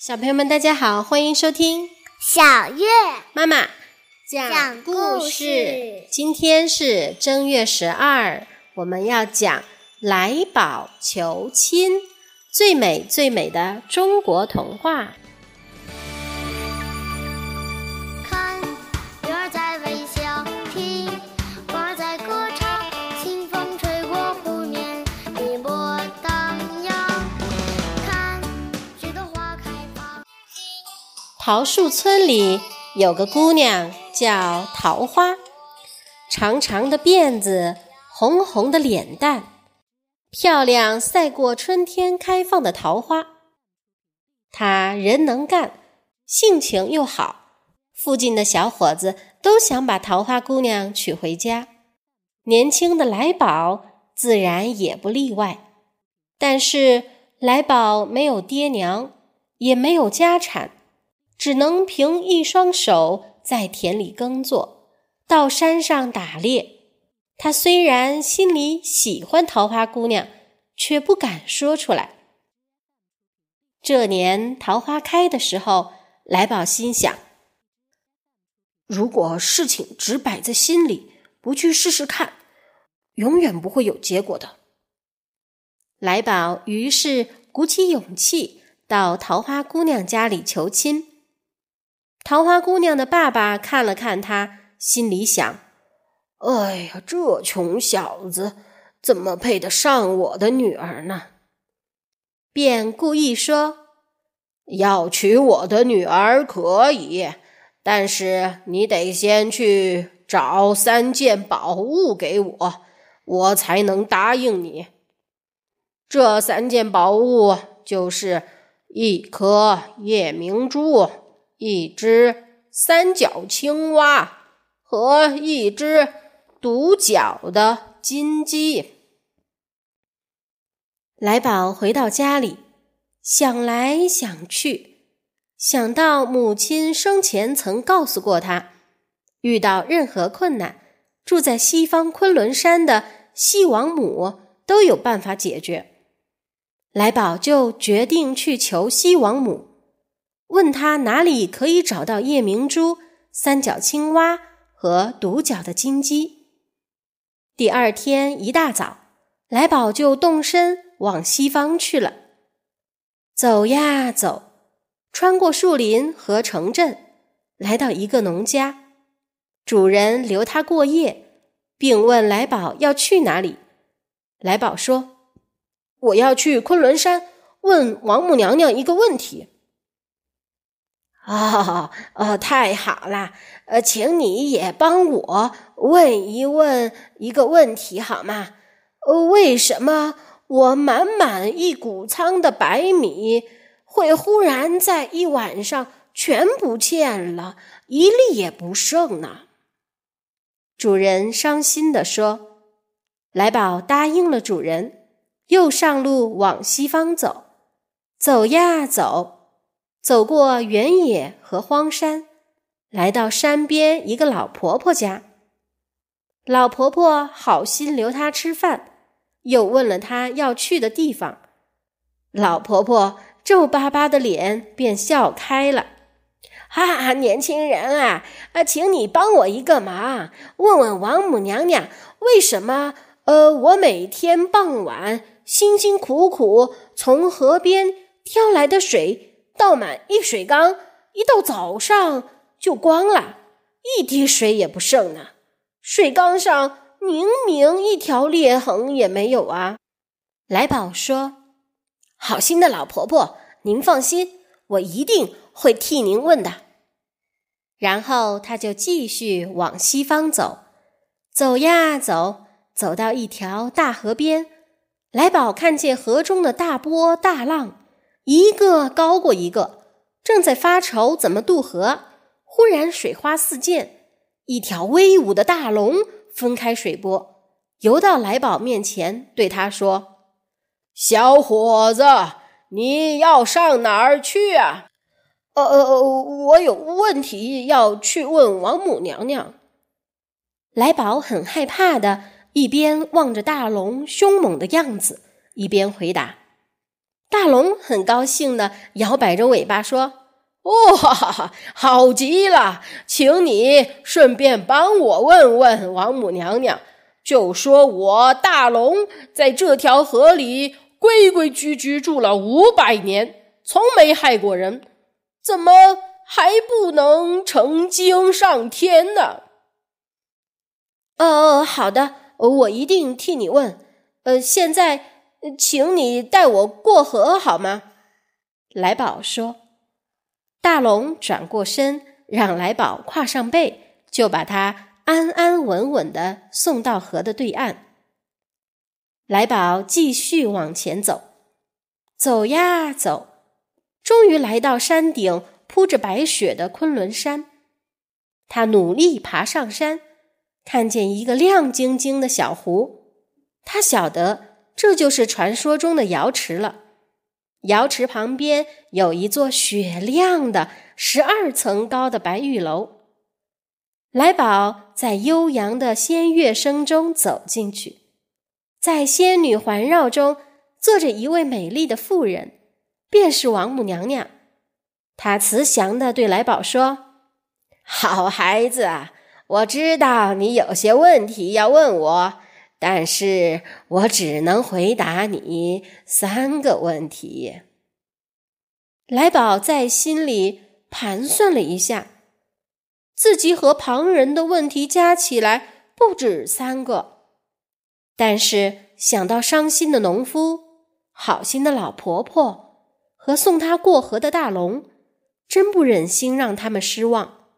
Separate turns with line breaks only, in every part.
小朋友们，大家好，欢迎收听
小月
妈妈
讲故事。
今天是正月十二，我们要讲来宝求亲，最美最美的中国童话。桃树村里有个姑娘叫桃花，长长的辫子，红红的脸蛋，漂亮赛过春天开放的桃花。她人能干，性情又好，附近的小伙子都想把桃花姑娘娶回家，年轻的来宝自然也不例外。但是来宝没有爹娘，也没有家产。只能凭一双手在田里耕作，到山上打猎。他虽然心里喜欢桃花姑娘，却不敢说出来。这年桃花开的时候，来宝心想：如果事情只摆在心里，不去试试看，永远不会有结果的。来宝于是鼓起勇气到桃花姑娘家里求亲。桃花姑娘的爸爸看了看她，心里想：“哎呀，这穷小子怎么配得上我的女儿呢？”便故意说：“要娶我的女儿可以，但是你得先去找三件宝物给我，我才能答应你。这三件宝物就是一颗夜明珠。”一只三角青蛙和一只独角的金鸡。来宝回到家里，想来想去，想到母亲生前曾告诉过他，遇到任何困难，住在西方昆仑山的西王母都有办法解决。来宝就决定去求西王母。问他哪里可以找到夜明珠、三角青蛙和独角的金鸡。第二天一大早，来宝就动身往西方去了。走呀走，穿过树林和城镇，来到一个农家，主人留他过夜，并问来宝要去哪里。来宝说：“我要去昆仑山，问王母娘娘一个问题。”哦哦，太好了！呃，请你也帮我问一问一个问题好吗？呃，为什么我满满一谷仓的白米会忽然在一晚上全不见了，一粒也不剩呢？主人伤心地说：“来宝答应了主人，又上路往西方走，走呀走。”走过原野和荒山，来到山边一个老婆婆家。老婆婆好心留她吃饭，又问了她要去的地方。老婆婆皱巴巴的脸便笑开了：“哈，年轻人啊，啊，请你帮我一个忙，问问王母娘娘，为什么？呃，我每天傍晚辛辛苦苦从河边挑来的水。”倒满一水缸，一到早上就光了，一滴水也不剩呢。水缸上明明一条裂痕也没有啊！来宝说：“好心的老婆婆，您放心，我一定会替您问的。”然后他就继续往西方走，走呀走，走到一条大河边，来宝看见河中的大波大浪。一个高过一个，正在发愁怎么渡河。忽然水花四溅，一条威武的大龙分开水波，游到来宝面前，对他说：“小伙子，你要上哪儿去啊？”“呃呃，我有问题要去问王母娘娘。”来宝很害怕的，一边望着大龙凶猛的样子，一边回答。大龙很高兴的摇摆着尾巴说：“哇，好极了！请你顺便帮我问问王母娘娘，就说我大龙在这条河里规规矩矩住了五百年，从没害过人，怎么还不能成精上天呢？”“哦，好的，我一定替你问。呃，现在。”请你带我过河好吗？来宝说。大龙转过身，让来宝跨上背，就把他安安稳稳的送到河的对岸。来宝继续往前走，走呀走，终于来到山顶铺着白雪的昆仑山。他努力爬上山，看见一个亮晶晶的小湖，他晓得。这就是传说中的瑶池了。瑶池旁边有一座雪亮的十二层高的白玉楼。来宝在悠扬的仙乐声中走进去，在仙女环绕中坐着一位美丽的妇人，便是王母娘娘。她慈祥地对来宝说：“好孩子，我知道你有些问题要问我。”但是我只能回答你三个问题。来宝在心里盘算了一下，自己和旁人的问题加起来不止三个。但是想到伤心的农夫、好心的老婆婆和送他过河的大龙，真不忍心让他们失望，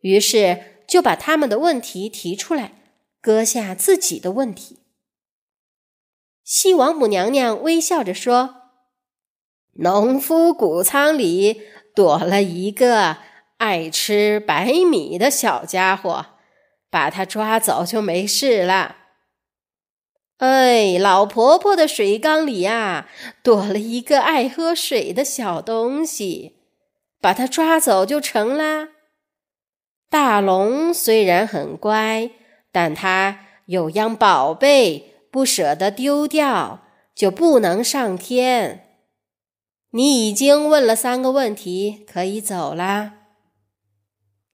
于是就把他们的问题提出来。搁下自己的问题，西王母娘娘微笑着说：“农夫谷仓里躲了一个爱吃白米的小家伙，把他抓走就没事了。”哎，老婆婆的水缸里呀，躲了一个爱喝水的小东西，把他抓走就成啦。大龙虽然很乖。但他有样宝贝不舍得丢掉，就不能上天。你已经问了三个问题，可以走啦。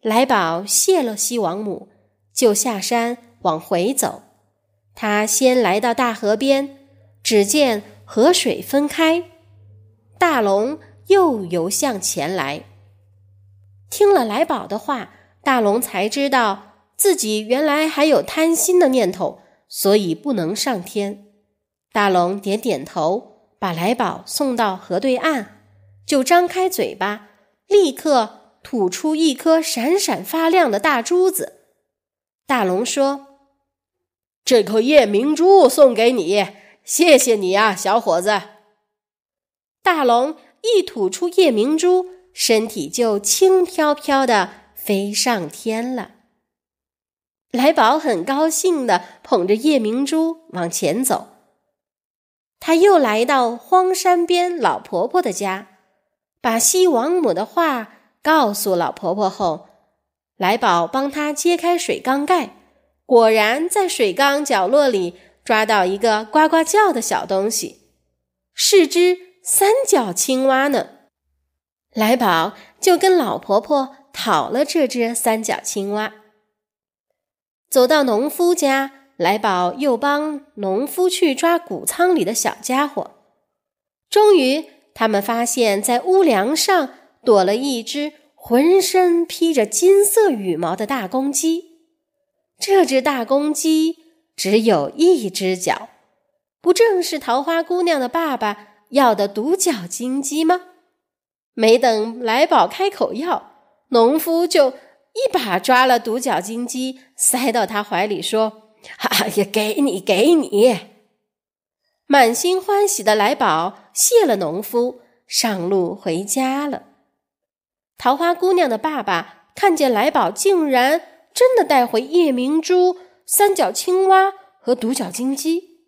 来宝谢了西王母，就下山往回走。他先来到大河边，只见河水分开，大龙又游向前来。听了来宝的话，大龙才知道。自己原来还有贪心的念头，所以不能上天。大龙点点头，把来宝送到河对岸，就张开嘴巴，立刻吐出一颗闪闪发亮的大珠子。大龙说：“这颗夜明珠送给你，谢谢你啊，小伙子。”大龙一吐出夜明珠，身体就轻飘飘的飞上天了。来宝很高兴地捧着夜明珠往前走。他又来到荒山边老婆婆的家，把西王母的话告诉老婆婆后，来宝帮她揭开水缸盖，果然在水缸角落里抓到一个呱呱叫的小东西，是只三角青蛙呢。来宝就跟老婆婆讨了这只三角青蛙。走到农夫家，来宝又帮农夫去抓谷仓里的小家伙。终于，他们发现，在屋梁上躲了一只浑身披着金色羽毛的大公鸡。这只大公鸡只有一只脚，不正是桃花姑娘的爸爸要的独角金鸡吗？没等来宝开口要，农夫就。一把抓了独角金鸡，塞到他怀里，说：“哎呀，给你，给你！”满心欢喜的来宝谢了农夫，上路回家了。桃花姑娘的爸爸看见来宝竟然真的带回夜明珠、三角青蛙和独角金鸡，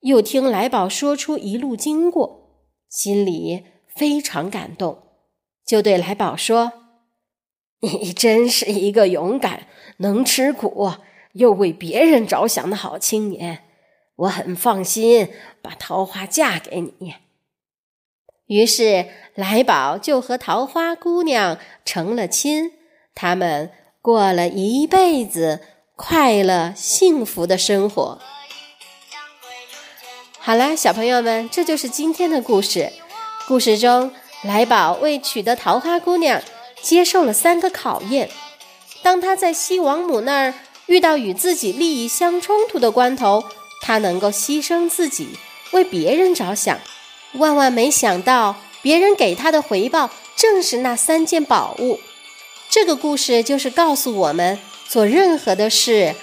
又听来宝说出一路经过，心里非常感动，就对来宝说。你真是一个勇敢、能吃苦又为别人着想的好青年，我很放心把桃花嫁给你。于是来宝就和桃花姑娘成了亲，他们过了一辈子快乐幸福的生活。好啦，小朋友们，这就是今天的故事。故事中，来宝为娶得桃花姑娘，接受了三个考验。当他在西王母那儿遇到与自己利益相冲突的关头，他能够牺牲自己，为别人着想。万万没想到，别人给他的回报正是那三件宝物。这个故事就是告诉我们，做任何的事，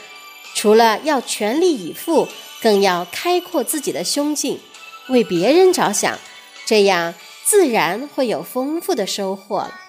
除了要全力以赴，更要开阔自己的胸襟，为别人着想，这样自然会有丰富的收获了。